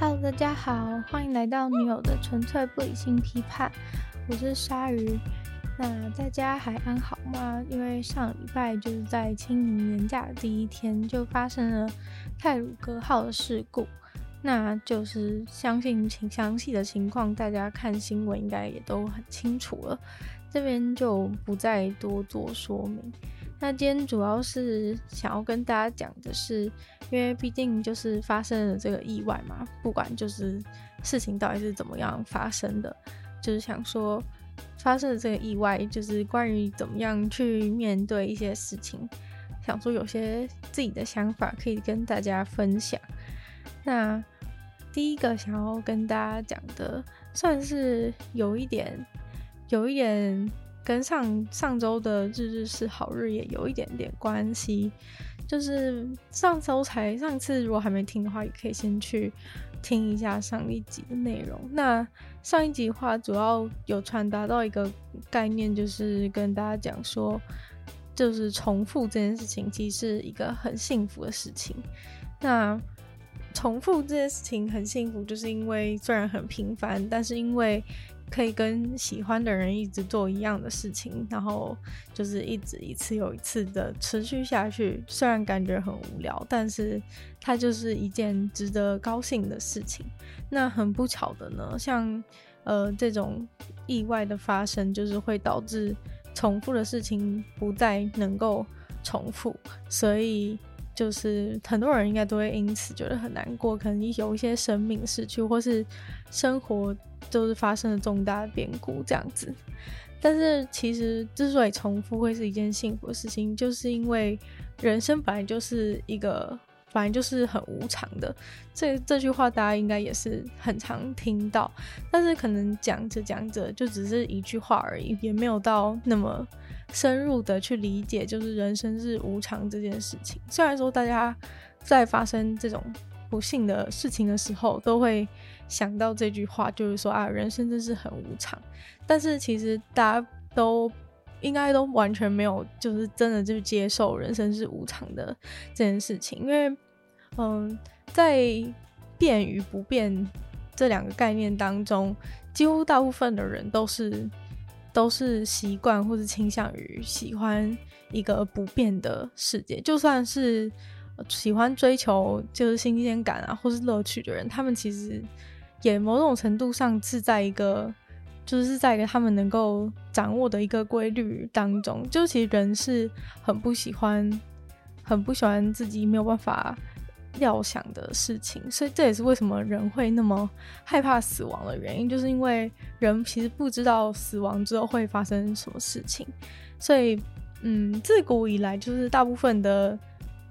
Hello，大家好，欢迎来到女友的纯粹不理性批判。我是鲨鱼。那大家还安好吗？因为上礼拜就是在清明年假的第一天，就发生了泰鲁格号的事故。那就是相信情详细的情况，大家看新闻应该也都很清楚了。这边就不再多做说明。那今天主要是想要跟大家讲的是，因为毕竟就是发生了这个意外嘛，不管就是事情到底是怎么样发生的，就是想说发生了这个意外，就是关于怎么样去面对一些事情，想说有些自己的想法可以跟大家分享。那第一个想要跟大家讲的，算是有一点，有一点。跟上上周的日日是好日也有一点点关系，就是上周才上次如果还没听的话，也可以先去听一下上一集的内容。那上一集的话，主要有传达到一个概念，就是跟大家讲说，就是重复这件事情其实是一个很幸福的事情。那重复这件事情很幸福，就是因为虽然很平凡，但是因为可以跟喜欢的人一直做一样的事情，然后就是一直一次又一次的持续下去。虽然感觉很无聊，但是它就是一件值得高兴的事情。那很不巧的呢，像呃这种意外的发生，就是会导致重复的事情不再能够重复，所以。就是很多人应该都会因此觉得很难过，可能有一些生命逝去，或是生活就是发生了重大的变故这样子。但是其实之所以重复会是一件幸福的事情，就是因为人生本来就是一个，本来就是很无常的。这这句话大家应该也是很常听到，但是可能讲着讲着就只是一句话而已，也没有到那么。深入的去理解，就是人生是无常这件事情。虽然说大家在发生这种不幸的事情的时候，都会想到这句话，就是说啊，人生真是很无常。但是其实大家都应该都完全没有，就是真的就接受人生是无常的这件事情。因为，嗯，在变与不变这两个概念当中，几乎大部分的人都是。都是习惯或是倾向于喜欢一个不变的世界，就算是喜欢追求就是新鲜感啊，或是乐趣的人，他们其实也某种程度上是在一个，就是在一个他们能够掌握的一个规律当中。就其实人是很不喜欢，很不喜欢自己没有办法。料想的事情，所以这也是为什么人会那么害怕死亡的原因，就是因为人其实不知道死亡之后会发生什么事情，所以，嗯，自古以来就是大部分的，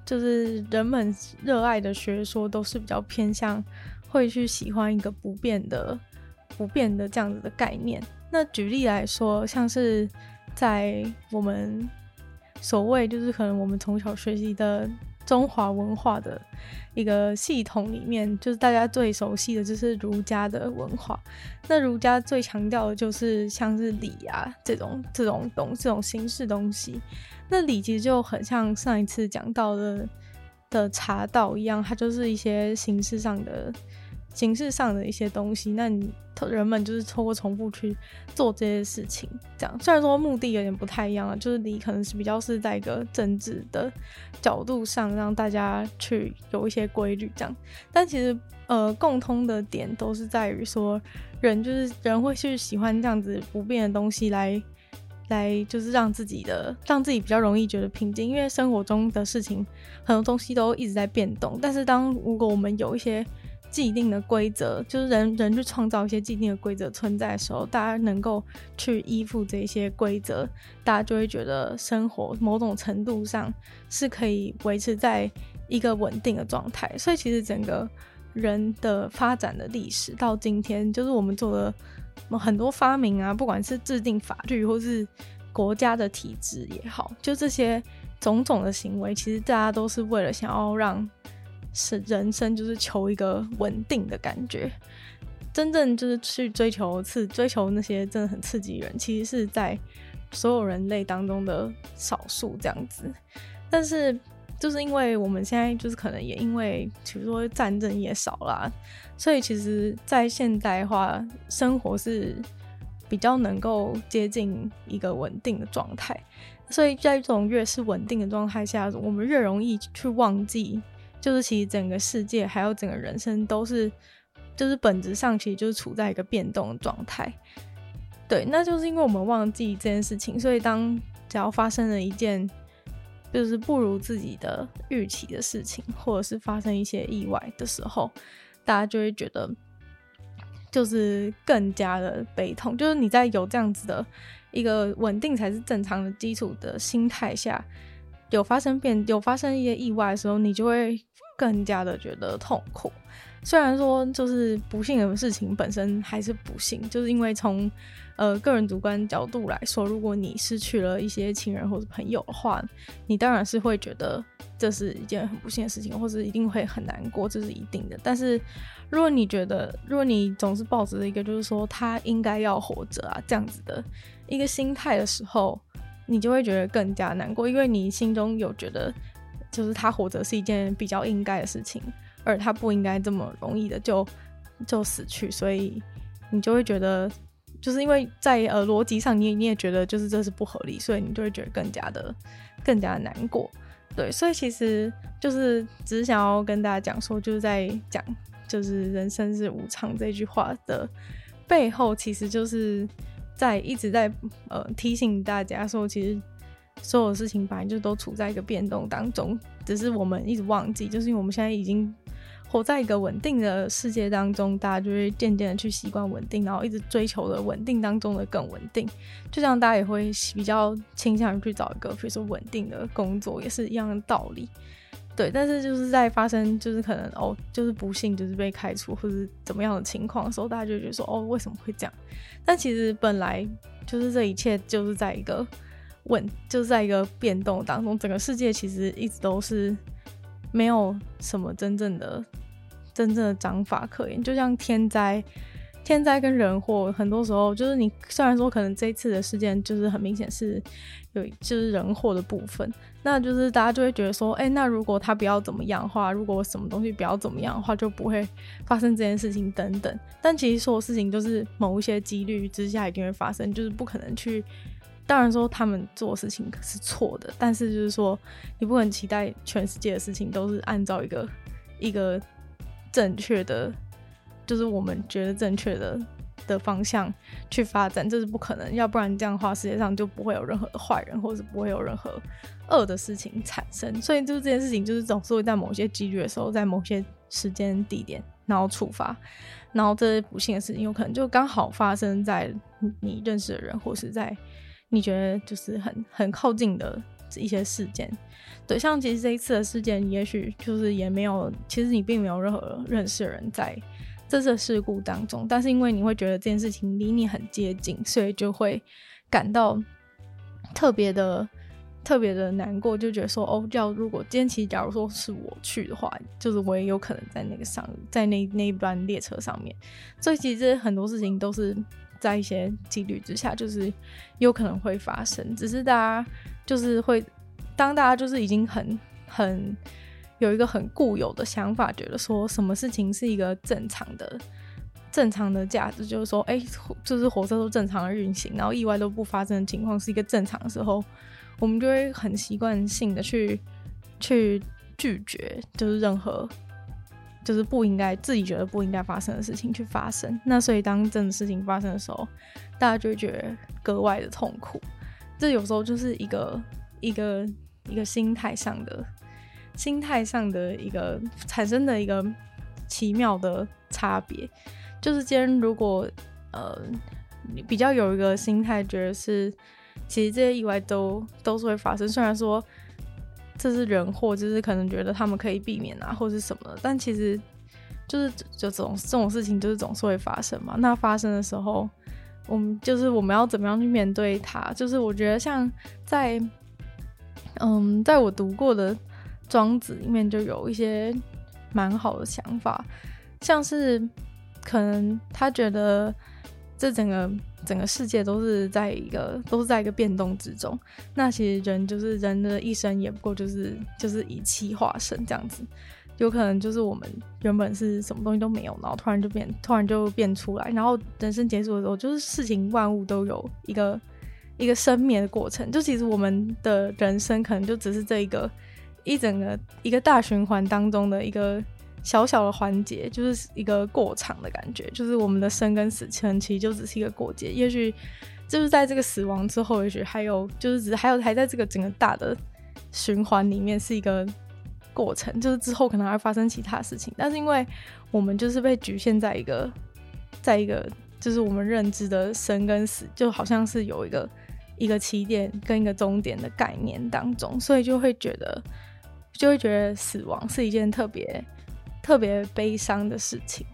就是人们热爱的学说都是比较偏向会去喜欢一个不变的、不变的这样子的概念。那举例来说，像是在我们所谓就是可能我们从小学习的。中华文化的一个系统里面，就是大家最熟悉的就是儒家的文化。那儒家最强调的就是像是礼啊这种这种东这种形式东西。那礼其实就很像上一次讲到的的茶道一样，它就是一些形式上的。形式上的一些东西，那你人们就是透过重复去做这些事情，这样虽然说目的有点不太一样了，就是你可能是比较是在一个政治的角度上让大家去有一些规律这样，但其实呃共通的点都是在于说人就是人会去喜欢这样子不变的东西来来就是让自己的让自己比较容易觉得平静，因为生活中的事情很多东西都一直在变动，但是当如果我们有一些既定的规则，就是人人去创造一些既定的规则存在的时候，大家能够去依附这些规则，大家就会觉得生活某种程度上是可以维持在一个稳定的状态。所以，其实整个人的发展的历史到今天，就是我们做了很多发明啊，不管是制定法律或是国家的体制也好，就这些种种的行为，其实大家都是为了想要让。是人生就是求一个稳定的感觉，真正就是去追求刺追求那些真的很刺激人，其实是在所有人类当中的少数这样子。但是就是因为我们现在就是可能也因为，比如说战争也少啦，所以其实，在现代化生活是比较能够接近一个稳定的状态，所以在这种越是稳定的状态下，我们越容易去忘记，就是其实整个世界还有整个人生都是，就是本质上其实就是处在一个变动的状态。对，那就是因为我们忘记这件事情，所以当只要发生了一件就是不如自己的预期的事情，或者是发生一些意外的时候，大家就会觉得就是更加的悲痛。就是你在有这样子的一个稳定才是正常的基础的心态下，有发生变有发生一些意外的时候，你就会更加的觉得痛苦。虽然说就是不幸的事情本身还是不幸，就是因为从呃个人主观角度来说，如果你失去了一些亲人或者朋友的话，你当然是会觉得这是一件很不幸的事情，或者一定会很难过，这是一定的。但是如果你觉得，如果你总是抱着一个就是说他应该要活着啊这样子的一个心态的时候，你就会觉得更加难过，因为你心中有觉得就是他活着是一件比较应该的事情。而他不应该这么容易的就就死去，所以你就会觉得，就是因为在呃逻辑上，你你也觉得就是这是不合理，所以你就会觉得更加的更加难过。对，所以其实就是只是想要跟大家讲说，就是在讲就是人生是无常这句话的背后，其实就是在一直在呃提醒大家说，其实所有事情本来就都处在一个变动当中，只是我们一直忘记，就是因为我们现在已经。活在一个稳定的世界当中，大家就会渐渐的去习惯稳定，然后一直追求的稳定当中的更稳定。就像大家也会比较倾向于去找一个，比如说稳定的工作，也是一样的道理。对，但是就是在发生就是可能哦，就是不幸就是被开除或者怎么样的情况的时候，大家就觉得说哦，为什么会这样？但其实本来就是这一切就是在一个问，就是在一个变动当中，整个世界其实一直都是。没有什么真正的、真正的章法可言，就像天灾、天灾跟人祸，很多时候就是你虽然说可能这一次的事件就是很明显是有就是人祸的部分，那就是大家就会觉得说，哎，那如果他不要怎么样的话，如果什么东西不要怎么样的话，就不会发生这件事情等等。但其实所有事情都是某一些几率之下一定会发生，就是不可能去。当然说他们做事情是错的，但是就是说你不能期待全世界的事情都是按照一个一个正确的，就是我们觉得正确的的方向去发展，这是不可能。要不然这样的话，世界上就不会有任何的坏人，或者是不会有任何恶的事情产生。所以就是这件事情，就是总是会在某些几率的时候，在某些时间地点，然后触发，然后这些不幸的事情有可能就刚好发生在你认识的人，或是在。你觉得就是很很靠近的一些事件，对，像其实这一次的事件，也许就是也没有，其实你并没有任何认识的人在这次事故当中，但是因为你会觉得这件事情离你很接近，所以就会感到特别的特别的难过，就觉得说哦，要如果今天其实假如说是我去的话，就是我也有可能在那个上，在那那一班列车上面，所以其实很多事情都是。在一些几率之下，就是有可能会发生。只是大家就是会，当大家就是已经很很有一个很固有的想法，觉得说什么事情是一个正常的、正常的价值，就是说，哎、欸，就是火车都正常的运行，然后意外都不发生的情况是一个正常的时候，我们就会很习惯性的去去拒绝，就是任何。就是不应该自己觉得不应该发生的事情去发生，那所以当真的事情发生的时候，大家就觉得格外的痛苦。这有时候就是一个一个一个心态上的心态上的一个产生的一个奇妙的差别。就是今天如果呃你比较有一个心态，觉得是其实这些意外都都是会发生，虽然说。这是人祸，就是可能觉得他们可以避免啊，或是什么的，但其实就是就这种这种事情，就是总是会发生嘛。那发生的时候，我们就是我们要怎么样去面对它？就是我觉得像在嗯，在我读过的《庄子》里面，就有一些蛮好的想法，像是可能他觉得这整个整个世界都是在一个都是在一个变动之中。那其实人就是人的一生，也不过就是就是以气化生这样子。有可能就是我们原本是什么东西都没有，然后突然就变，突然就变出来，然后人生结束的时候，就是事情万物都有一个一个生灭的过程。就其实我们的人生可能就只是这一个一整个一个大循环当中的一个小小的环节，就是一个过场的感觉。就是我们的生跟死，其实就只是一个过节。也许就是在这个死亡之后，也许还有就是只还有还在这个整个大的循环里面是一个。过程就是之后可能还会发生其他事情，但是因为我们就是被局限在一个，在一个就是我们认知的生跟死，就好像是有一个一个起点跟一个终点的概念当中，所以就会觉得就会觉得死亡是一件特别特别悲伤的事情。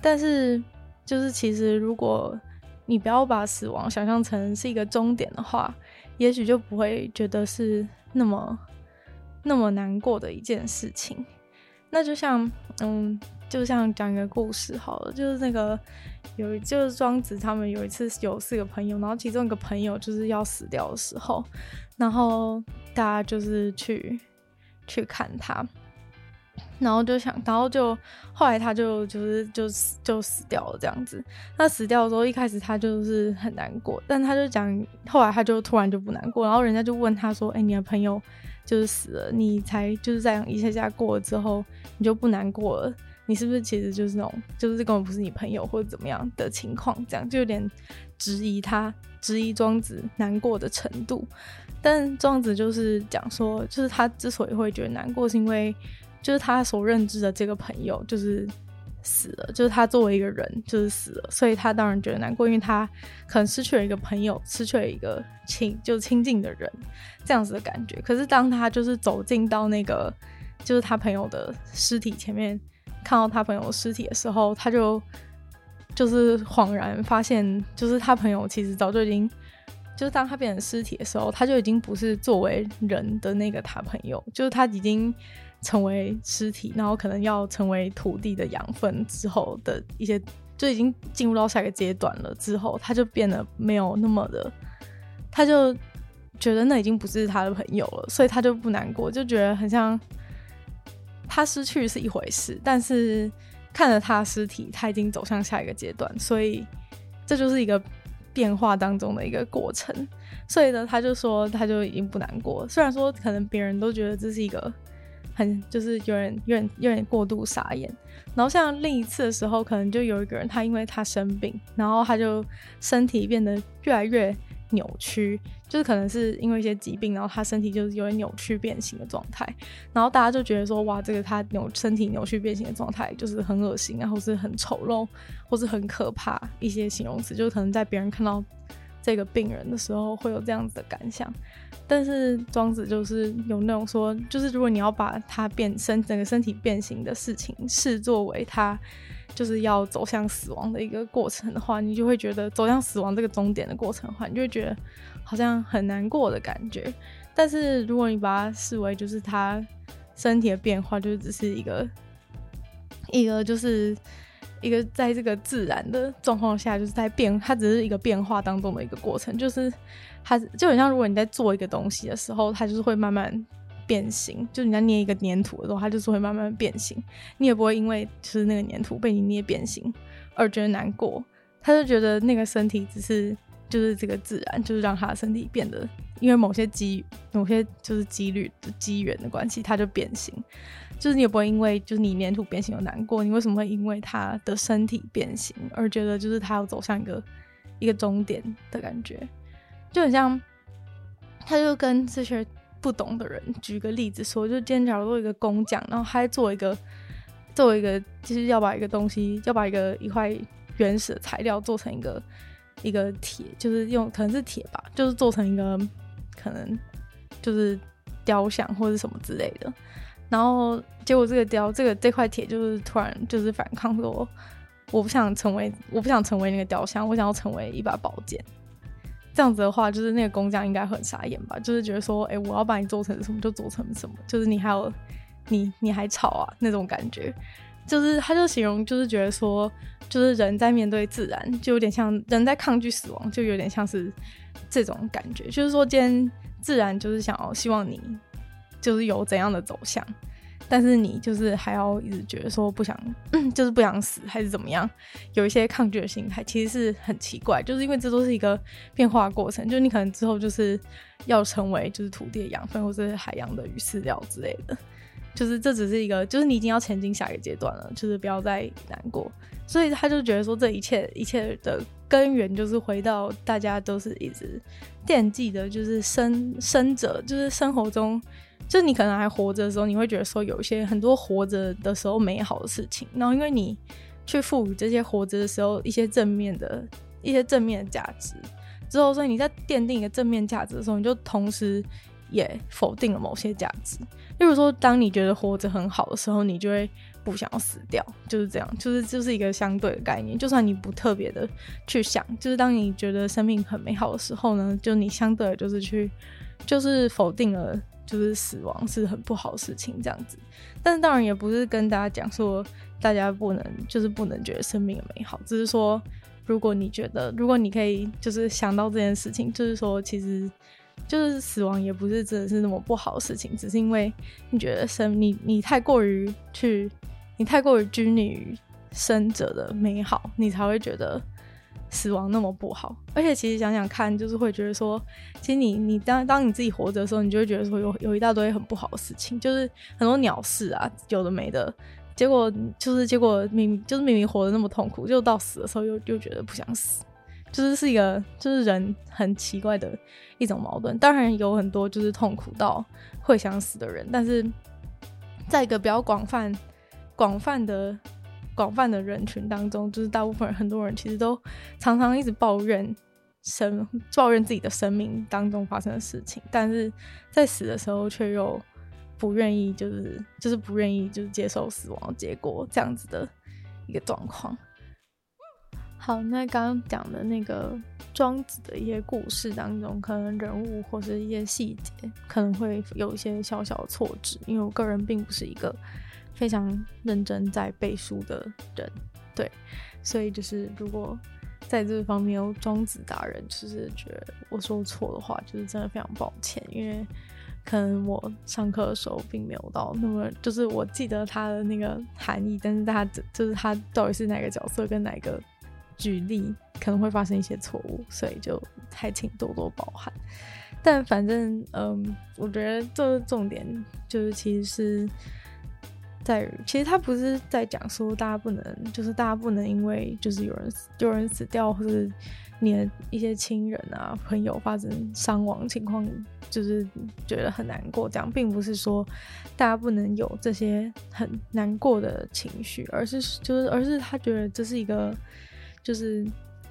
但是就是其实如果你不要把死亡想象成是一个终点的话，也许就不会觉得是那么。那么难过的一件事情，那就像，嗯，就像讲一个故事好了，就是那个有，就是庄子他们有一次有四个朋友，然后其中一个朋友就是要死掉的时候，然后大家就是去去看他，然后就想，然后就后来他就就是就死就死掉了这样子。他死掉的时候，一开始他就是很难过，但他就讲，后来他就突然就不难过，然后人家就问他说：“哎，你的朋友？”就是死了，你才就是这样一下下过了之后，你就不难过了。你是不是其实就是那种，就是根本不是你朋友或者怎么样的情况？这样就有点质疑他，质疑庄子难过的程度。但庄子就是讲说，就是他之所以会觉得难过，是因为就是他所认知的这个朋友就是。死了，就是他作为一个人，就是死了，所以他当然觉得难过，因为他可能失去了一个朋友，失去了一个亲，就亲近的人，这样子的感觉。可是当他就是走进到那个，就是他朋友的尸体前面，看到他朋友尸体的时候，他就就是恍然发现，就是他朋友其实早就已经，就是当他变成尸体的时候，他就已经不是作为人的那个他朋友，就是他已经。成为尸体，然后可能要成为土地的养分之后的一些，就已经进入到下一个阶段了。之后他就变得没有那么的，他就觉得那已经不是他的朋友了，所以他就不难过，就觉得很像他失去是一回事，但是看着他尸体，他已经走向下一个阶段，所以这就是一个变化当中的一个过程。所以呢，他就说他就已经不难过，虽然说可能别人都觉得这是一个。很就是有点有点有点过度傻眼，然后像另一次的时候，可能就有一个人他因为他生病，然后他就身体变得越来越扭曲，就是可能是因为一些疾病，然后他身体就是有点扭曲变形的状态，然后大家就觉得说哇，这个他扭身体扭曲变形的状态就是很恶心，然后是很丑陋，或是很可怕一些形容词，就可能在别人看到。这个病人的时候会有这样子的感想，但是庄子就是有那种说，就是如果你要把他变身整个身体变形的事情视作为他就是要走向死亡的一个过程的话，你就会觉得走向死亡这个终点的过程的话，你就会觉得好像很难过的感觉。但是如果你把它视为就是他身体的变化，就只是一个一个就是。一个在这个自然的状况下，就是在变，它只是一个变化当中的一个过程，就是它就很像，如果你在做一个东西的时候，它就是会慢慢变形。就你在捏一个粘土的时候，它就是会慢慢变形。你也不会因为就是那个粘土被你捏变形而觉得难过，他就觉得那个身体只是就是这个自然，就是让他的身体变得因为某些机某些就是几率的机缘的关系，它就变形。就是你也不会因为就是你粘土变形而难过，你为什么会因为他的身体变形而觉得就是他要走向一个一个终点的感觉？就很像，他就跟这些不懂的人举个例子说，就今天假如做一个工匠，然后他做一个做一个，就是要把一个东西，要把一个一块原始的材料做成一个一个铁，就是用可能是铁吧，就是做成一个可能就是雕像或者什么之类的。然后结果这个雕，这个这块铁就是突然就是反抗说，我不想成为，我不想成为那个雕像，我想要成为一把宝剑。这样子的话，就是那个工匠应该很傻眼吧？就是觉得说，哎，我要把你做成什么就做成什么，就是你还有你你还吵啊那种感觉。就是他就形容就是觉得说，就是人在面对自然，就有点像人在抗拒死亡，就有点像是这种感觉。就是说，今天自然就是想要希望你就是有怎样的走向。但是你就是还要一直觉得说不想，就是不想死，还是怎么样？有一些抗拒的心态，其实是很奇怪，就是因为这都是一个变化过程，就是你可能之后就是要成为就是土地的养分，或是海洋的鱼饲料之类的，就是这只是一个，就是你已经要前进下一个阶段了，就是不要再难过。所以他就觉得说，这一切一切的根源就是回到大家都是一直惦记的，就是生生者，就是生活中。就你可能还活着的时候，你会觉得说有一些很多活着的时候美好的事情，然后因为你去赋予这些活着的时候一些正面的一些正面的价值之后，所以你在奠定一个正面价值的时候，你就同时也否定了某些价值。例如说，当你觉得活着很好的时候，你就会不想要死掉，就是这样，就是就是一个相对的概念。就算你不特别的去想，就是当你觉得生命很美好的时候呢，就你相对的就是去就是否定了。就是死亡是很不好的事情，这样子。但是当然也不是跟大家讲说大家不能，就是不能觉得生命的美好。只是说，如果你觉得，如果你可以，就是想到这件事情，就是说，其实就是死亡也不是真的是那么不好的事情，只是因为你觉得生你你太过于去，你太过于拘泥于生者的美好，你才会觉得。死亡那么不好，而且其实想想看，就是会觉得说，其实你你当当你自己活着的时候，你就会觉得说有有一大堆很不好的事情，就是很多鸟事啊，有的没的，结果就是结果明就是明明活得那么痛苦，就到死的时候又又觉得不想死，就是是一个就是人很奇怪的一种矛盾。当然有很多就是痛苦到会想死的人，但是在一个比较广泛广泛的。广泛的人群当中，就是大部分，很多人其实都常常一直抱怨生，抱怨自己的生命当中发生的事情，但是在死的时候却又不愿意，就是就是不愿意，就是接受死亡结果这样子的一个状况。好，那刚刚讲的那个庄子的一些故事当中，可能人物或是一些细节可能会有一些小小的错置，因为我个人并不是一个。非常认真在背书的人，对，所以就是如果在这方面有庄子达人，就是觉得我说错的话，就是真的非常抱歉，因为可能我上课的时候并没有到那么，就是我记得他的那个含义，但是他就是他到底是哪个角色跟哪个举例，可能会发生一些错误，所以就还请多多包涵。但反正嗯，我觉得这个重点就是其实是。在，其实他不是在讲说大家不能，就是大家不能因为就是有人有人死掉，或者你的一些亲人啊朋友发生伤亡情况，就是觉得很难过。这样并不是说大家不能有这些很难过的情绪，而是就是而是他觉得这是一个就是。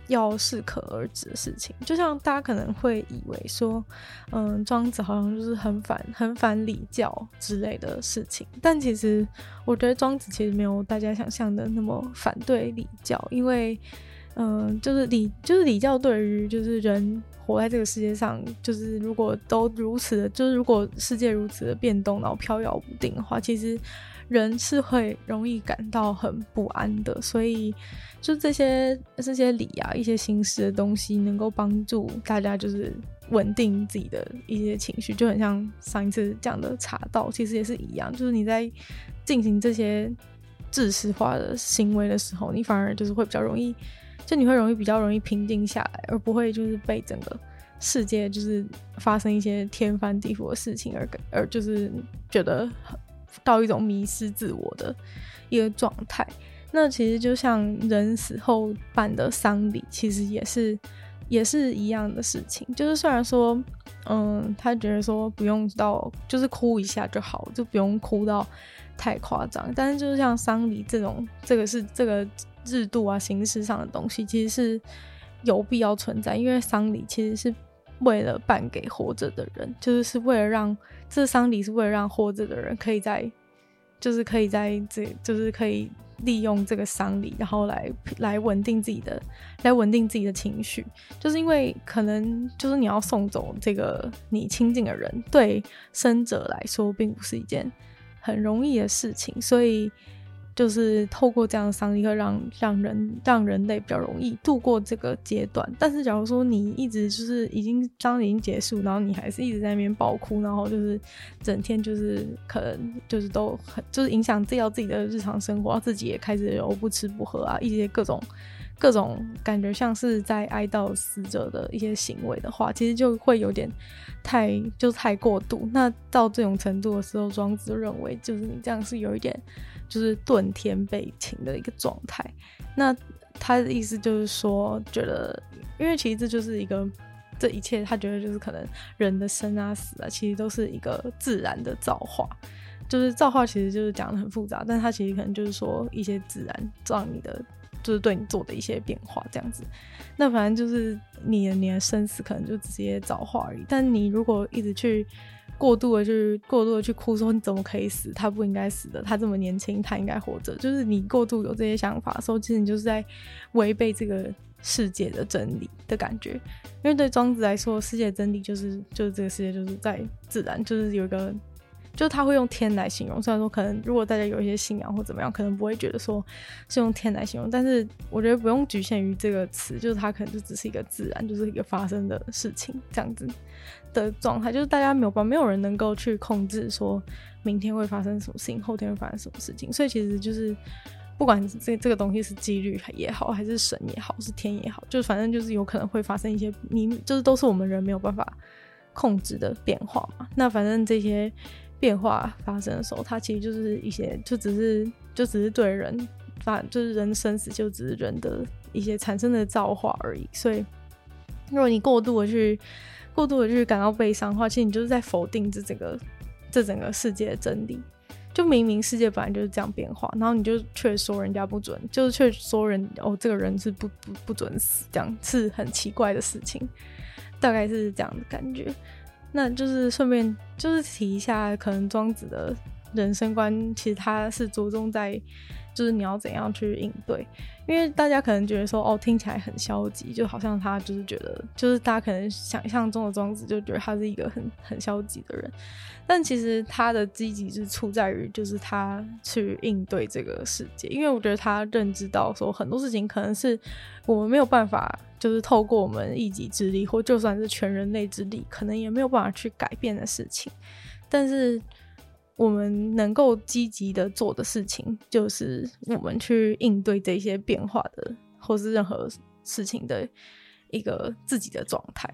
要适可而止的事情，就像大家可能会以为说，嗯，庄子好像就是很反、很反礼教之类的事情，但其实我觉得庄子其实没有大家想象的那么反对礼教，因为，嗯，就是礼，就是礼教对于就是人活在这个世界上，就是如果都如此的，就是如果世界如此的变动，然后飘摇不定的话，其实。人是会容易感到很不安的，所以就这些这些礼啊，一些形式的东西，能够帮助大家就是稳定自己的一些情绪，就很像上一次讲的茶道，其实也是一样，就是你在进行这些制式化的行为的时候，你反而就是会比较容易，就你会容易比较容易平静下来，而不会就是被整个世界就是发生一些天翻地覆的事情而而就是觉得。到一种迷失自我的一个状态，那其实就像人死后办的丧礼，其实也是也是一样的事情。就是虽然说，嗯，他觉得说不用到，就是哭一下就好，就不用哭到太夸张。但是就是像丧礼这种，这个是这个制度啊、形式上的东西，其实是有必要存在，因为丧礼其实是。为了办给活着的人，就是是为了让这丧礼是为了让活着的人可以在，就是可以在这，就是可以利用这个丧礼，然后来来稳定自己的，来稳定自己的情绪。就是因为可能就是你要送走这个你亲近的人，对生者来说并不是一件很容易的事情，所以就是透过这样的商机，会让让人让人类比较容易度过这个阶段。但是，假如说你一直就是已经伤已经结束，然后你还是一直在那边爆哭，然后就是整天就是可能就是都很就是影响自己自己的日常生活，自己也开始有不吃不喝啊，一些各种各种感觉像是在哀悼死者的一些行为的话，其实就会有点太就太过度。那到这种程度的时候，庄子认为就是你这样是有一点。就是顿天背情的一个状态，那他的意思就是说，觉得，因为其实这就是一个，这一切他觉得就是可能人的生啊死啊，其实都是一个自然的造化，就是造化其实就是讲得很复杂，但他其实可能就是说一些自然让你的，就是对你做的一些变化这样子，那反正就是你的你的生死可能就直接造化而已，但你如果一直去。过度的去过度的去哭说，你怎么可以死？他不应该死的，他这么年轻，他应该活着。就是你过度有这些想法的时候，其实你就是在违背这个世界的真理的感觉。因为对庄子来说，世界的真理就是就是这个世界就是在自然，就是有一个。就他会用天来形容，虽然说可能如果大家有一些信仰或怎么样，可能不会觉得说是用天来形容，但是我觉得不用局限于这个词，就是它可能就只是一个自然，就是一个发生的事情这样子的状态，就是大家没有办法，没有人能够去控制说明天会发生什么事情，后天会发生什么事情，所以其实就是不管这这个东西是几率也好，还是神也好，是天也好，就反正就是有可能会发生一些你就是都是我们人没有办法控制的变化嘛，那反正这些。变化发生的时候，它其实就是一些，就只是，就只是对人发，就是人生死，就只是人的一些产生的造化而已。所以，如果你过度的去，过度的去感到悲伤的话，其实你就是在否定这整个，这整个世界的真理。就明明世界本来就是这样变化，然后你就却说人家不准，就是却说人哦，这个人是不不不准死，这样是很奇怪的事情。大概是这样的感觉。那就是顺便就是提一下，可能庄子的人生观，其实他是着重在，就是你要怎样去应对，因为大家可能觉得说，哦，听起来很消极，就好像他就是觉得，就是大家可能想象中的庄子就觉得他是一个很很消极的人，但其实他的积极是处在于，就是他去应对这个世界，因为我觉得他认知到说很多事情可能是我们没有办法。就是透过我们一己之力，或就算是全人类之力，可能也没有办法去改变的事情。但是我们能够积极的做的事情，就是我们去应对这些变化的，或是任何事情的一个自己的状态。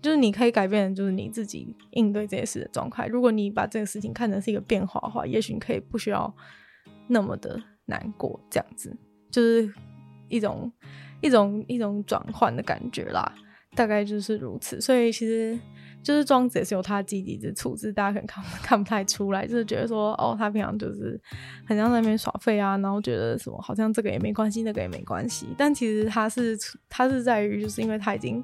就是你可以改变，就是你自己应对这些事的状态。如果你把这个事情看成是一个变化的话，也许你可以不需要那么的难过。这样子就是一种。一种一种转换的感觉啦，大概就是如此。所以其实就是庄子也是有他积极之处，只是大家可能看 看不太出来，就是觉得说哦，他平常就是很像在那边耍废啊，然后觉得什么好像这个也没关系，那个也没关系。但其实他是他是在于，就是因为他已经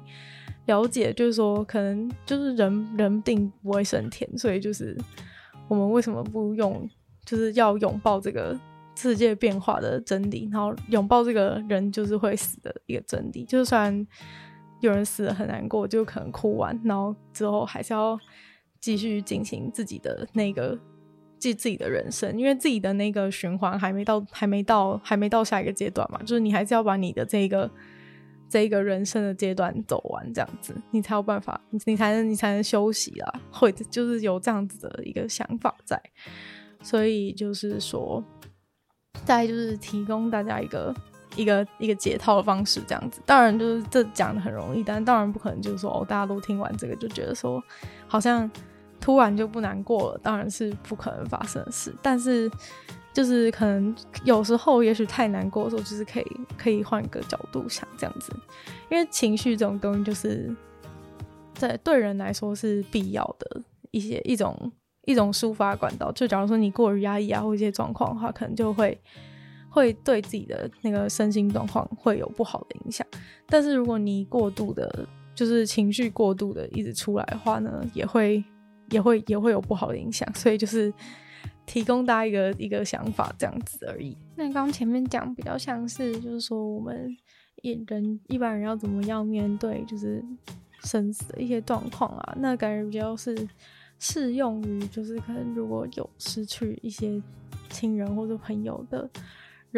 了解，就是说可能就是人人定不会胜天，所以就是我们为什么不用，就是要拥抱这个。世界变化的真理，然后拥抱这个人就是会死的一个真理。就算有人死了很难过，就可能哭完，然后之后还是要继续进行自己的那个记自己的人生，因为自己的那个循环还没到，还没到，还没到下一个阶段嘛。就是你还是要把你的这个这个人生的阶段走完，这样子你才有办法，你才能你才能休息啦。会就是有这样子的一个想法在，所以就是说。再就是提供大家一个一个一个解套的方式，这样子。当然就是这讲的很容易，但当然不可能就是说哦，大家都听完这个就觉得说好像突然就不难过了，当然是不可能发生的事。但是就是可能有时候也许太难过的时候，就是可以可以换个角度想这样子，因为情绪这种东西就是在对人来说是必要的一些一种。一种抒发管道，就假如说你过于压抑啊，或一些状况的话，可能就会会对自己的那个身心状况会有不好的影响。但是如果你过度的，就是情绪过度的一直出来的话呢，也会也会也会有不好的影响。所以就是提供大家一个一个想法这样子而已。那刚刚前面讲比较像是，就是说我们一人一般人要怎么样面对就是生死的一些状况啊，那感觉比较是。适用于就是可能如果有失去一些亲人或者朋友的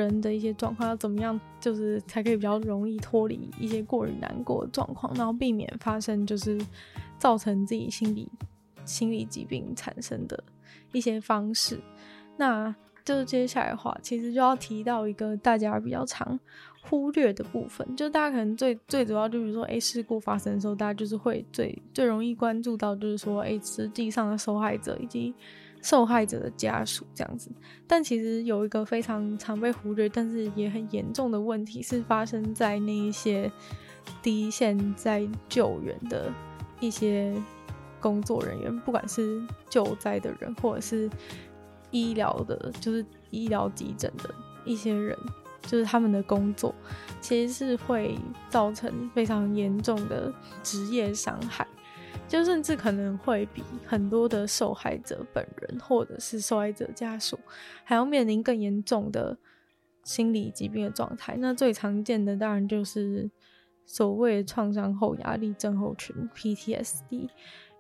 人的一些状况，要怎么样就是才可以比较容易脱离一些过于难过的状况，然后避免发生就是造成自己心理心理疾病产生的一些方式。那就是接下来的话，其实就要提到一个大家比较常忽略的部分，就大家可能最最主要就是说，哎，事故发生的时候，大家就是会最最容易关注到，就是说，哎，实际上的受害者以及受害者的家属这样子。但其实有一个非常常被忽略，但是也很严重的问题，是发生在那一些第一线在救援的一些工作人员，不管是救灾的人，或者是。医疗的，就是医疗急诊的一些人，就是他们的工作，其实是会造成非常严重的职业伤害，就甚至可能会比很多的受害者本人或者是受害者家属还要面临更严重的心理疾病的状态。那最常见的当然就是所谓创伤后压力症候群 （PTSD），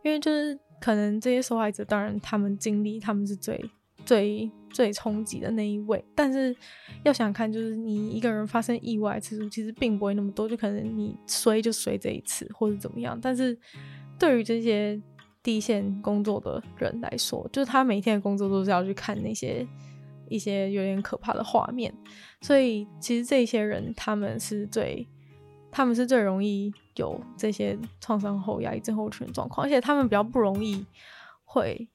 因为就是可能这些受害者，当然他们经历，他们是最。最最冲击的那一位，但是要想看，就是你一个人发生意外次数其实并不会那么多，就可能你衰就衰这一次或者怎么样。但是对于这些第一线工作的人来说，就是他每天的工作都是要去看那些一些有点可怕的画面，所以其实这些人他们是最他们是最容易有这些创伤后压抑症候群状况，而且他们比较不容易会。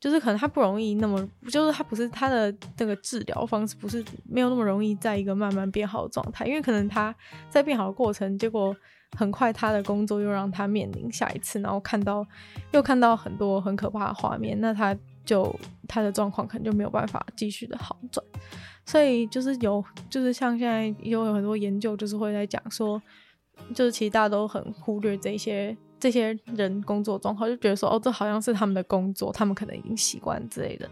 就是可能他不容易那么，就是他不是他的那个治疗方式不是没有那么容易在一个慢慢变好的状态，因为可能他在变好的过程，结果很快他的工作又让他面临下一次，然后看到又看到很多很可怕的画面，那他就他的状况可能就没有办法继续的好转，所以就是有就是像现在又有很多研究就是会在讲说，就是其实大家都很忽略这些。这些人工作状况，就觉得说，哦，这好像是他们的工作，他们可能已经习惯之类的。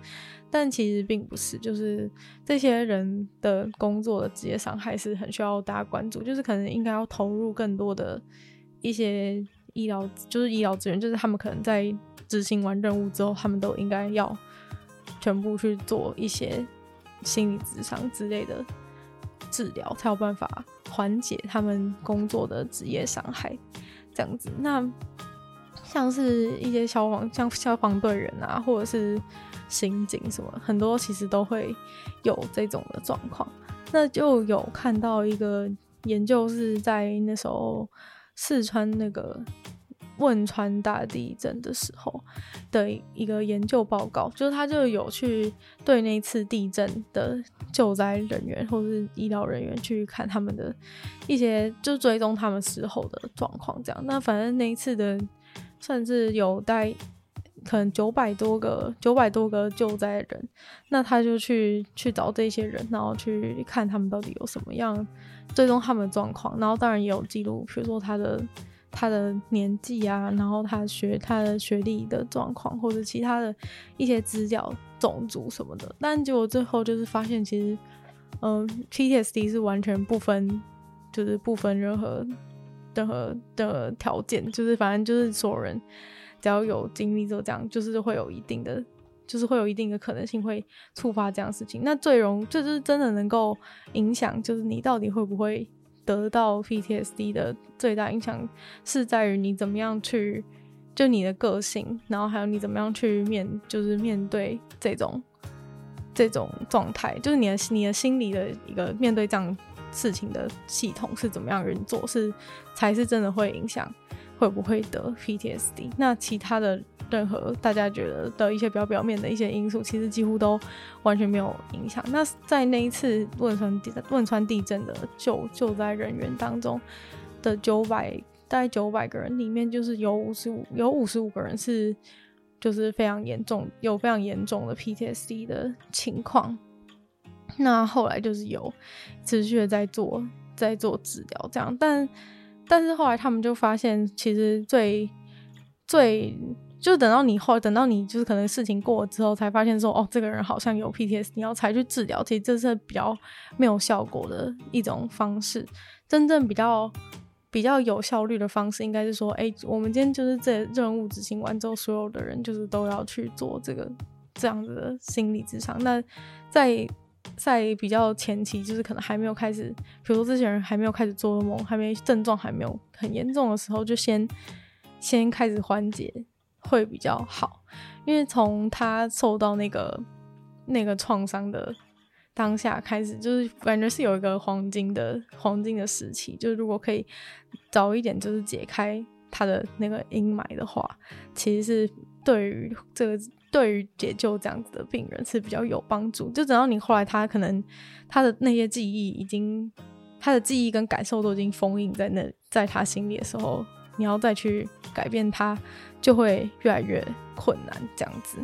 但其实并不是，就是这些人的工作的职业伤害是很需要大家关注，就是可能应该要投入更多的一些医疗，就是医疗资源，就是他们可能在执行完任务之后，他们都应该要全部去做一些心理智商之类的治疗，才有办法缓解他们工作的职业伤害。这样子，那像是一些消防，像消防队员啊，或者是刑警什么，很多其实都会有这种的状况。那就有看到一个研究是在那时候四川那个汶川大地震的时候的一个研究报告，就是他就有去对那次地震的救灾人员或是医疗人员去看他们的一些，就追踪他们事后的状况，这样。那反正那一次的，算是有带可能九百多个九百多个救灾人，那他就去去找这些人，然后去看他们到底有什么样追踪他们的状况，然后当然也有记录，比如说他的他的年纪啊，然后他学他的学历的状况，或者其他的一些资料。种族什么的，但结果最后就是发现，其实，嗯、，PTSD 是完全不分，就是不分任何任何的条件，就是反正就是所有人只要有经历过这样，就是会有一定的，就是会有一定的可能性会触发这样事情。那最容就是真的能够影响，就是你到底会不会得到 PTSD 的最大影响，是在于你怎么样去。就你的个性，然后还有你怎么样去面，就是面对这种这种状态，就是你的你的心理的一个面对这样事情的系统是怎么样运作，是才是真的会影响会不会得 PTSD。那其他的任何大家觉得的一些比较表面的一些因素，其实几乎都完全没有影响。那在那一次汶川地汶川地震的救救灾人员当中的九百。大概九百个人里面，就是有五十五有五十五个人是就是非常严重，有非常严重的 PTSD 的情况。那后来就是有持续的在做在做治疗，这样，但但是后来他们就发现，其实最最就等到你后等到你就是可能事情过了之后，才发现说哦，这个人好像有 P T S，你要才去治疗，其实这是比较没有效果的一种方式，真正比较。比较有效率的方式应该是说，哎、我们今天就是这任务执行完之后，所有的人就是都要去做这个这样子的心理咨商。那在在比较前期，就是可能还没有开始，比如说这些人还没有开始做噩梦，还没症状还没有很严重的时候，就先先开始缓解会比较好，因为从他受到那个那个创伤的当下开始，就是感觉是有一个黄金的黄金的时期，就是如果可以早一点就是解开他的那个阴霾的话，其实是对于这个。对于解救这样子的病人是比较有帮助。就等到你后来，他可能他的那些记忆已经，他的记忆跟感受都已经封印在那，在他心里的时候，你要再去改变他，就会越来越困难。这样子，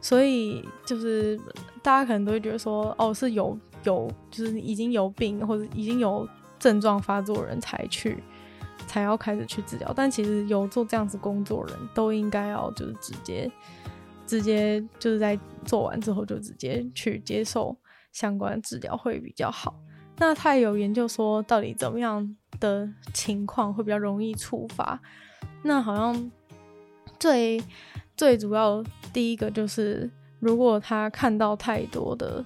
所以就是大家可能都会觉得说，哦，是有有，就是已经有病或者已经有症状发作的人才去，才要开始去治疗。但其实有做这样子工作人都应该要就是直接。直接就是在做完之后就直接去接受相关治疗会比较好。那他也有研究说，到底怎么样的情况会比较容易触发？那好像最最主要第一个就是，如果他看到太多的，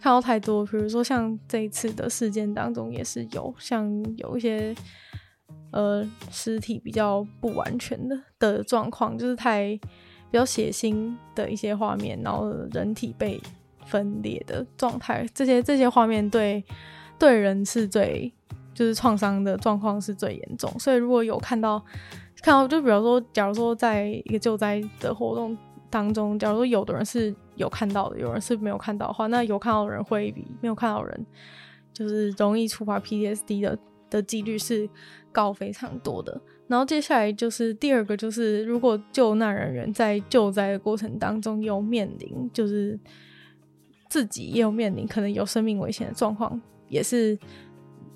看到太多，比如说像这一次的事件当中也是有，像有一些呃尸体比较不完全的的状况，就是太。比较血腥的一些画面，然后人体被分裂的状态，这些这些画面对对人是最就是创伤的状况是最严重。所以如果有看到看到，就比如说，假如说在一个救灾的活动当中，假如说有的人是有看到的，有人是没有看到的话，那有看到的人会比没有看到的人就是容易触发 PTSD 的的几率是高非常多的。然后接下来就是第二个，就是如果救难人员在救灾的过程当中有面临，就是自己也有面临可能有生命危险的状况，也是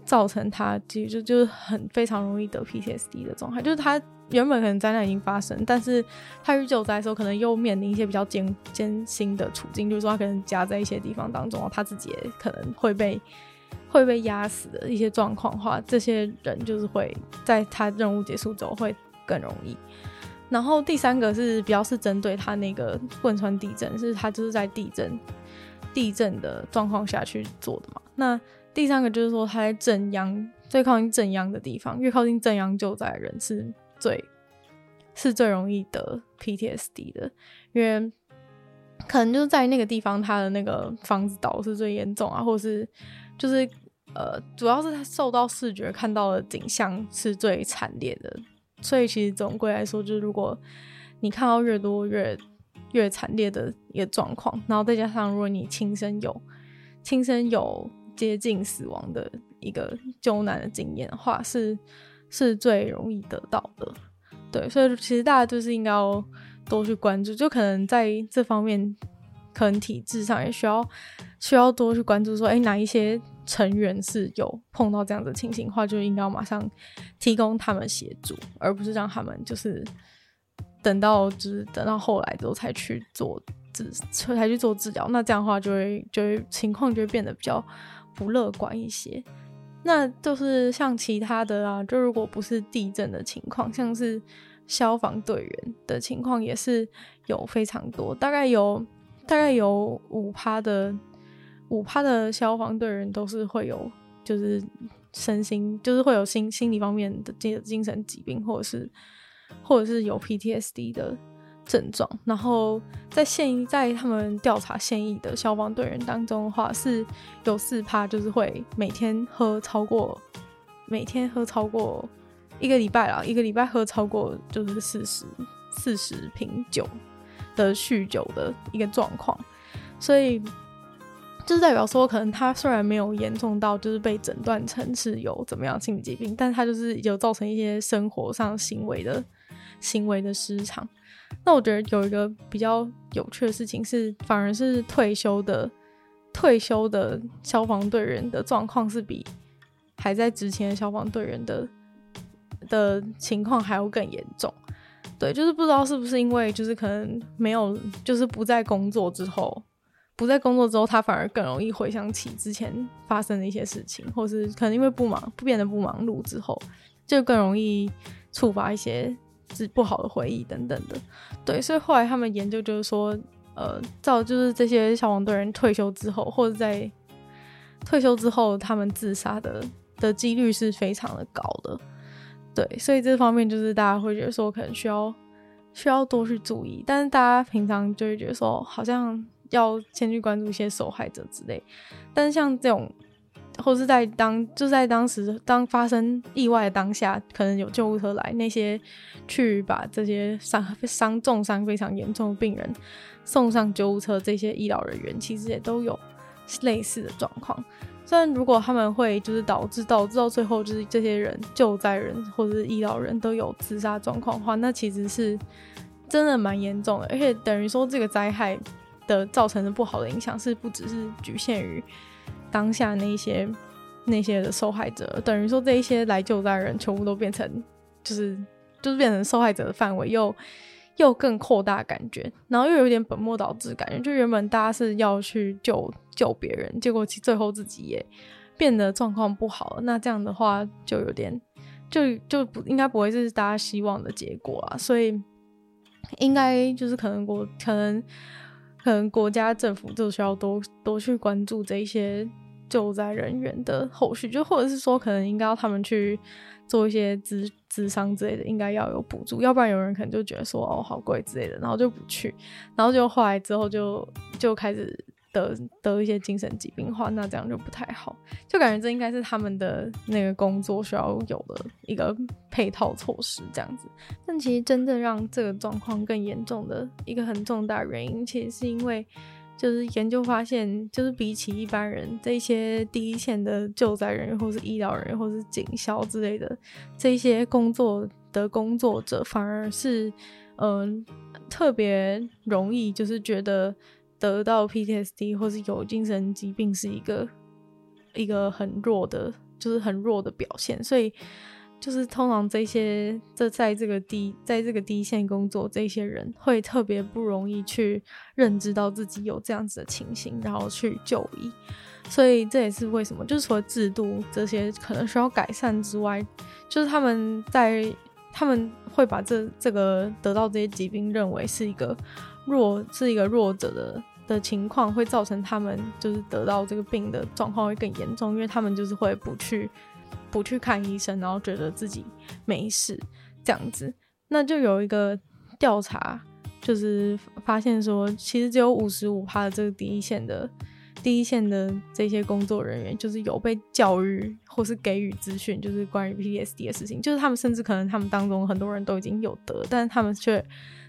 造成他其实就就是很非常容易得 PTSD 的状态。就是他原本可能灾难已经发生，但是他去救灾的时候，可能又面临一些比较艰艰辛的处境，就是说他可能夹在一些地方当中，他自己也可能会被。会被压死的一些状况的话，这些人就是会在他任务结束之后会更容易。然后第三个是比较是针对他那个汶川地震，是他就是在地震地震的状况下去做的嘛。那第三个就是说他在震央最靠近震央的地方，越靠近震央救灾人是最是最容易得 PTSD 的，因为可能就是在那个地方他的那个房子倒是最严重啊，或者是就是。呃，主要是他受到视觉看到的景象是最惨烈的，所以其实总归来说，就是如果你看到越多越越惨烈的一个状况，然后再加上如果你亲身有亲身有接近死亡的一个救难的经验的话，是是最容易得到的。对，所以其实大家就是应该要多去关注，就可能在这方面，可能体制上也需要需要多去关注，说，哎，哪一些。成员是有碰到这样的情形的话，就应该要马上提供他们协助，而不是让他们就是等到就是等到后来之后才去做治，才去做治疗。那这样的话就会就会情况就会变得比较不乐观一些。那就是像其他的啊，就如果不是地震的情况，像是消防队员的情况也是有非常多，大概有大概有五趴的。五趴的消防队员都是会有，就是身心，就是会有心心理方面的精精神疾病，或者是或者是有 PTSD 的症状。然后在现役，在他们调查现役的消防队员当中的话，是有四趴，就是会每天喝超过每天喝超过一个礼拜啦，一个礼拜喝超过就是四十四十瓶酒的酗酒的一个状况，所以。就是代表说，可能他虽然没有严重到就是被诊断成是有怎么样心理疾病，但他就是有造成一些生活上行为的行为的失常。那我觉得有一个比较有趣的事情是，反而是退休的退休的消防队员的状况是比还在之前的消防队员的的情况还要更严重。对，就是不知道是不是因为就是可能没有就是不在工作之后。不在工作之后，他反而更容易回想起之前发生的一些事情，或是可能因为不忙，不变得不忙碌之后，就更容易触发一些不好的回忆等等的。对，所以后来他们研究就是说，呃，照就是这些消防队员退休之后，或者在退休之后，他们自杀的的几率是非常的高的。对，所以这方面就是大家会觉得说，可能需要需要多去注意。但是大家平常就会觉得说，好像要先去关注一些受害者之类。但是像这种，或是在当就在当时当发生意外的当下，可能有救护车来，那些去把这些伤伤重伤非常严重的病人送上救护车，这些医疗人员其实也都有类似的状况。虽然如果他们会就是导致导致到最后就是这些人救灾人或者是医疗人都有自杀状况的话，那其实是真的蛮严重的，而且等于说这个灾害的造成的不好的影响是不只是局限于当下那些那些的受害者，等于说这一些来救灾人全部都变成就是就是变成受害者的范围又又更扩大感觉，然后又有点本末倒置感觉，就原本大家是要去救。救别人，结果其最后自己也变得状况不好。那这样的话，就有点就就不应该不会是大家希望的结果啊。所以应该就是可能我可能可能国家政府就需要多多去关注这一些救灾人员的后续，就或者是说可能应该要他们去做一些资资商之类的，应该要有补助，要不然有人可能就觉得说哦好贵之类的，然后就不去，然后就后来之后就就开始。得得一些精神疾病的话，那这样就不太好，就感觉这应该是他们的那个工作需要有的一个配套措施这样子。但其实真正让这个状况更严重的一个很重大原因，其实是因为就是研究发现，就是比起一般人这些第一线的救灾人员，或是医疗人员，或是警消之类的这些工作的工作者，反而是嗯、特别容易就是觉得。得到 PTSD 或是有精神疾病是一个一个很弱的，就是很弱的表现，所以就是通常这些这在这个低在这个低线工作这些人会特别不容易去认知到自己有这样子的情形，然后去就医，所以这也是为什么就是除了制度这些可能需要改善之外，就是他们在他们会把这这个得到这些疾病认为是一个弱是一个弱者的。的情况会造成他们就是得到这个病的状况会更严重，因为他们就是会不去不去看医生，然后觉得自己没事这样子。那就有一个调查，就是发现说，其实只有五十五趴的这个第一线的第一线的这些工作人员，就是有被教育或是给予资讯，就是关于 PTSD 的事情。就是他们甚至可能他们当中很多人都已经有得，但是他们却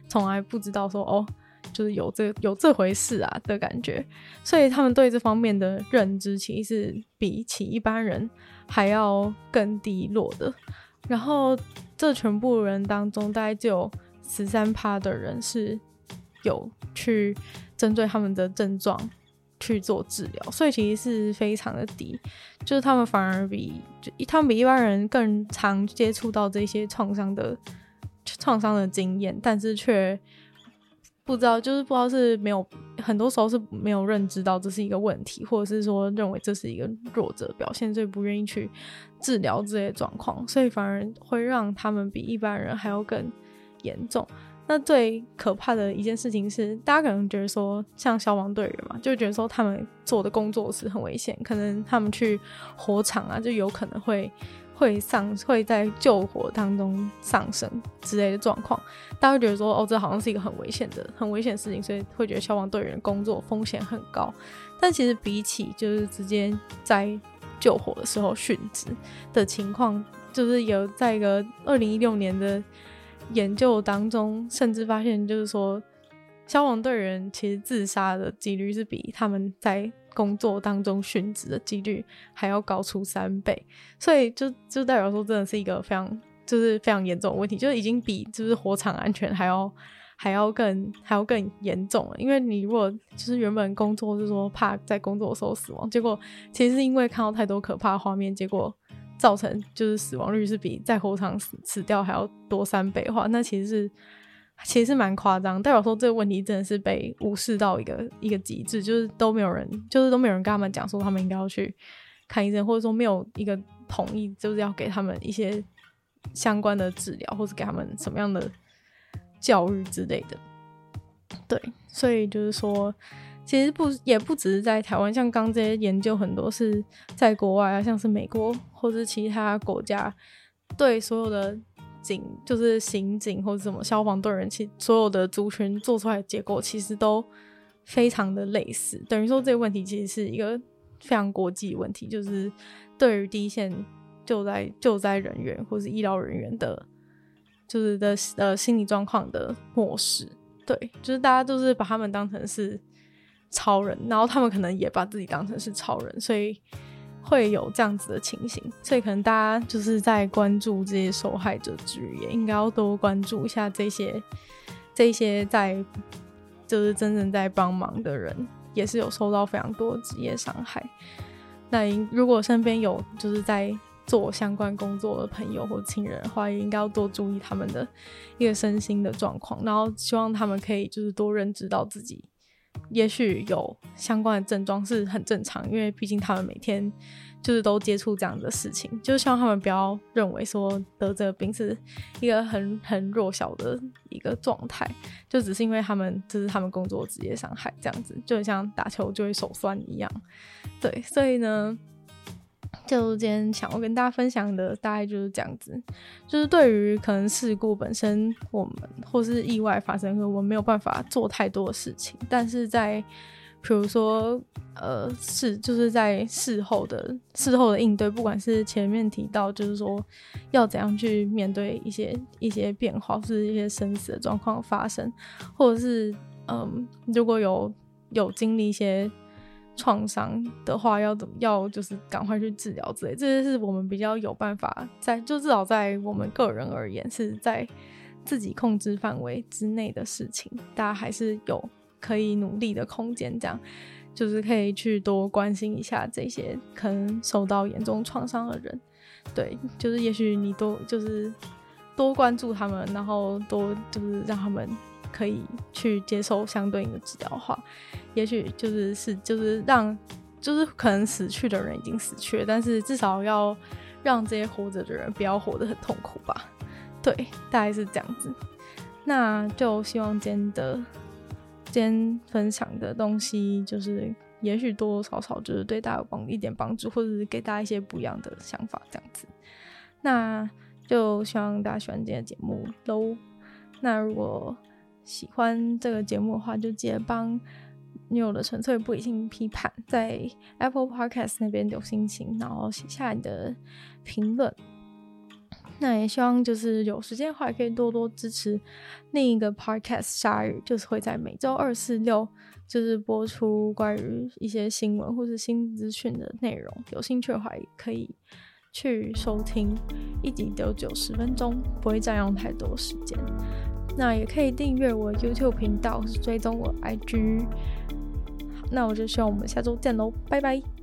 从来不知道说哦。就是有这有这回事啊的感觉，所以他们对这方面的认知其实是比起一般人还要更低落的。然后这全部人当中，大概就有十三趴的人是有去针对他们的症状去做治疗，所以其实是非常的低。就是他们反而比就他们比一般人更常接触到这些创伤的创伤的经验，但是却。不知道，就是不知道是没有，很多时候是没有认知到这是一个问题，或者是说认为这是一个弱者表现，所以不愿意去治疗这些状况，所以反而会让他们比一般人还要更严重。那最可怕的一件事情是，大家可能觉得说，像消防队员嘛，就觉得说他们做的工作是很危险，可能他们去火场啊，就有可能会。会上会在救火当中丧生之类的状况，大家会觉得说，哦，这好像是一个很危险的、很危险的事情，所以会觉得消防队员工作风险很高。但其实比起就是直接在救火的时候殉职的情况，就是有在一个二零一六年的研究当中，甚至发现就是说，消防队员其实自杀的几率是比他们在工作当中殉职的几率还要高出三倍，所以就就代表说，真的是一个非常就是非常严重的问题，就是已经比就是火场安全还要还要更还要更严重了。因为你如果就是原本工作是说怕在工作的时候死亡，结果其实是因为看到太多可怕的画面，结果造成就是死亡率是比在火场死死掉还要多三倍的话，那其实是。其实是蛮夸张，代表说这个问题真的是被无视到一个一个极致，就是都没有人，就是都没有人跟他们讲说他们应该要去看医生，或者说没有一个统一，就是要给他们一些相关的治疗，或者给他们什么样的教育之类的。对，所以就是说，其实不也不只是在台湾，像刚这些研究很多是在国外啊，像是美国或是其他国家，对所有的警就是刑警或者什么消防队员，其所有的族群做出来的结果其实都非常的类似。等于说这个问题其实是一个非常国际问题，就是对于第一线救灾救灾人员或是医疗人员的，就是的呃心理状况的漠视。对，就是大家都是把他们当成是超人，然后他们可能也把自己当成是超人，所以会有这样子的情形。所以可能大家就是在关注这些受害者之余，也应该要多关注一下这些这些在就是真正在帮忙的人，也是有受到非常多职业伤害。那如果身边有就是在做相关工作的朋友或亲人的话，也应该要多注意他们的一个身心的状况，然后希望他们可以就是多认知到自己，也许有相关的症状是很正常，因为毕竟他们每天就是都接触这样的事情，就是希望他们不要认为说得这个病是一个很很弱小的一个状态，就只是因为他们这、就是他们工作职业伤害这样子，就很像打球就会手酸一样，对，所以呢。就今天想要跟大家分享的大概就是这样子，就是对于可能事故本身，我们或是意外发生，我们没有办法做太多的事情，但是在比如说呃事，就是在事后的事后的应对，不管是前面提到，就是说要怎样去面对一些一些变化，或是一些生死的状况发生，或者是嗯，如果有有经历一些。创伤的话，要怎么要就是赶快去治疗之类，这些是我们比较有办法在，就至少在我们个人而言是在自己控制范围之内的事情，大家还是有可以努力的空间。这样就是可以去多关心一下这些可能受到严重创伤的人，对，就是也许你多就是多关注他们，然后多就是让他们。可以去接受相对应的治疗的话，也许就是是就是让就是可能死去的人已经死去了，但是至少要让这些活着的人不要活得很痛苦吧。对，大概是这样子。那就希望今天的今天分享的东西，就是也许多多少少就是对大家有帮一点帮助，或者是给大家一些不一样的想法，这样子。那就希望大家喜欢今天的节目喽。那如果喜欢这个节目的话，就记得帮女友的纯粹不理性批判在 Apple Podcast 那边留心情，然后写下你的评论。那也希望就是有时间的话，可以多多支持另一个 Podcast 鲨鱼，就是会在每周二、四、六就是播出关于一些新闻或是新资讯的内容。有兴趣的话，也可以去收听，一集只有九十分钟，不会占用太多时间。那也可以订阅我 YouTube 频道，追踪我 IG。那我就希望我们下周见喽，拜拜。